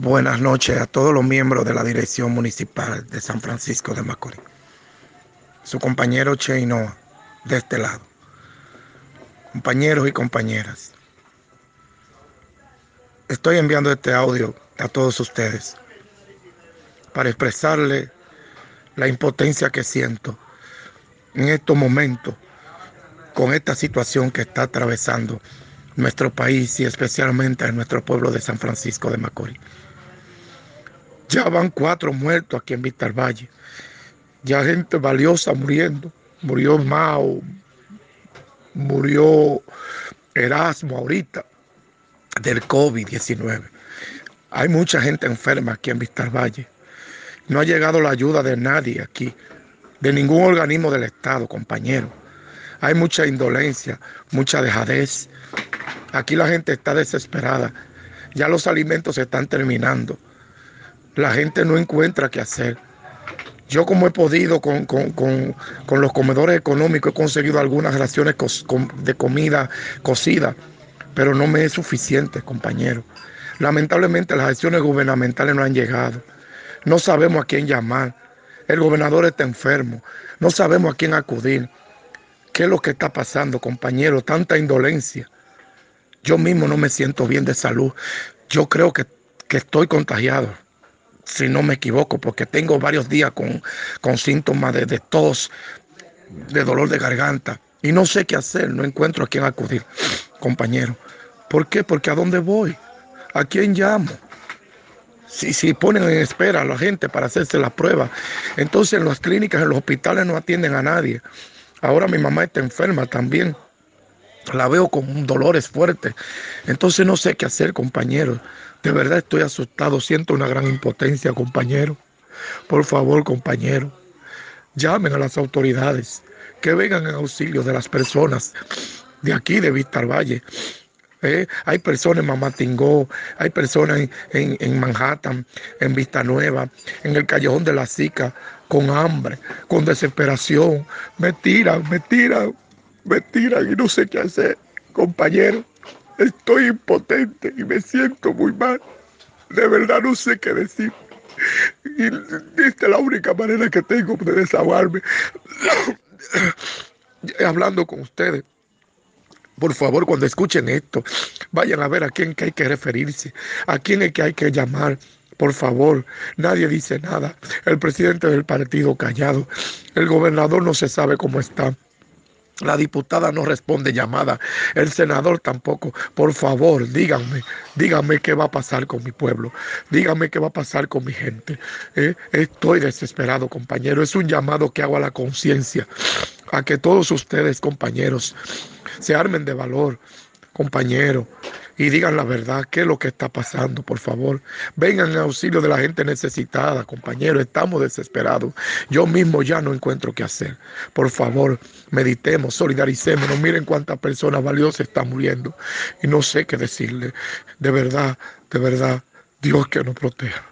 Buenas noches a todos los miembros de la Dirección Municipal de San Francisco de Macorís. Su compañero Cheino de este lado. Compañeros y compañeras. Estoy enviando este audio a todos ustedes para expresarle la impotencia que siento en estos momentos con esta situación que está atravesando nuestro país y especialmente en nuestro pueblo de San Francisco de Macorís. Ya van cuatro muertos aquí en Víctor Valle. Ya gente valiosa muriendo. Murió Mao, murió Erasmo ahorita del COVID-19. Hay mucha gente enferma aquí en Víctor Valle. No ha llegado la ayuda de nadie aquí, de ningún organismo del Estado, compañero. Hay mucha indolencia, mucha dejadez. Aquí la gente está desesperada. Ya los alimentos se están terminando la gente no encuentra qué hacer. Yo como he podido con, los comedores económicos he conseguido algunas raciones de comida cocida, pero no me es suficiente, compañero. Lamentablemente las acciones gubernamentales no han llegado. No sabemos a quién llamar. El gobernador está enfermo. No sabemos a quién acudir. ¿Qué es lo que está pasando, compañero? Tanta indolencia. Yo mismo no me siento bien de salud. Yo creo que, que estoy contagiado si no me equivoco, porque tengo varios días con, síntomas de, tos, de dolor de garganta, y no sé qué hacer, no encuentro a quién acudir, compañero. ¿Por qué? Porque a dónde voy, a quién llamo. Si, si ponen en espera a la gente para hacerse la prueba, entonces en las clínicas, en los hospitales no atienden a nadie. Ahora mi mamá está enferma también. La veo con dolores fuertes. Entonces no sé qué hacer, compañero. De verdad estoy asustado, siento una gran impotencia, compañero. Por favor, compañero, llamen a las autoridades, que vengan en auxilio de las personas de aquí, de Víctor Valle. Eh, hay personas en Mamatingó, hay personas en, en, Manhattan, en Vista Nueva, en el Callejón de la Sica, con hambre, con desesperación. Me tiran, me tiran, me tiran y no sé qué hacer, compañero. Estoy impotente y me siento muy mal. De verdad no sé qué decir. Y esta es la única manera que tengo de desahogarme. Hablando con ustedes. Por favor, cuando escuchen esto, vayan a ver a quién que hay que referirse, a quién es que hay que llamar. Por favor, nadie dice nada. El presidente del partido callado. El gobernador no se sabe cómo está. La diputada no responde llamada, el senador tampoco. Por favor, díganme, díganme qué va a pasar con mi pueblo, díganme qué va a pasar con mi gente. ¿eh? Estoy desesperado, compañero. Es un llamado que hago a la conciencia, a que todos ustedes, compañeros, se armen de valor, compañero, y digan la verdad, qué es lo que está pasando, por favor. Vengan en auxilio de la gente necesitada, compañeros, estamos desesperados. Yo mismo ya no encuentro qué hacer. Por favor, meditemos, solidaricémonos, miren cuántas personas valiosas están muriendo y no sé qué decirle. De verdad, de verdad, Dios que nos proteja.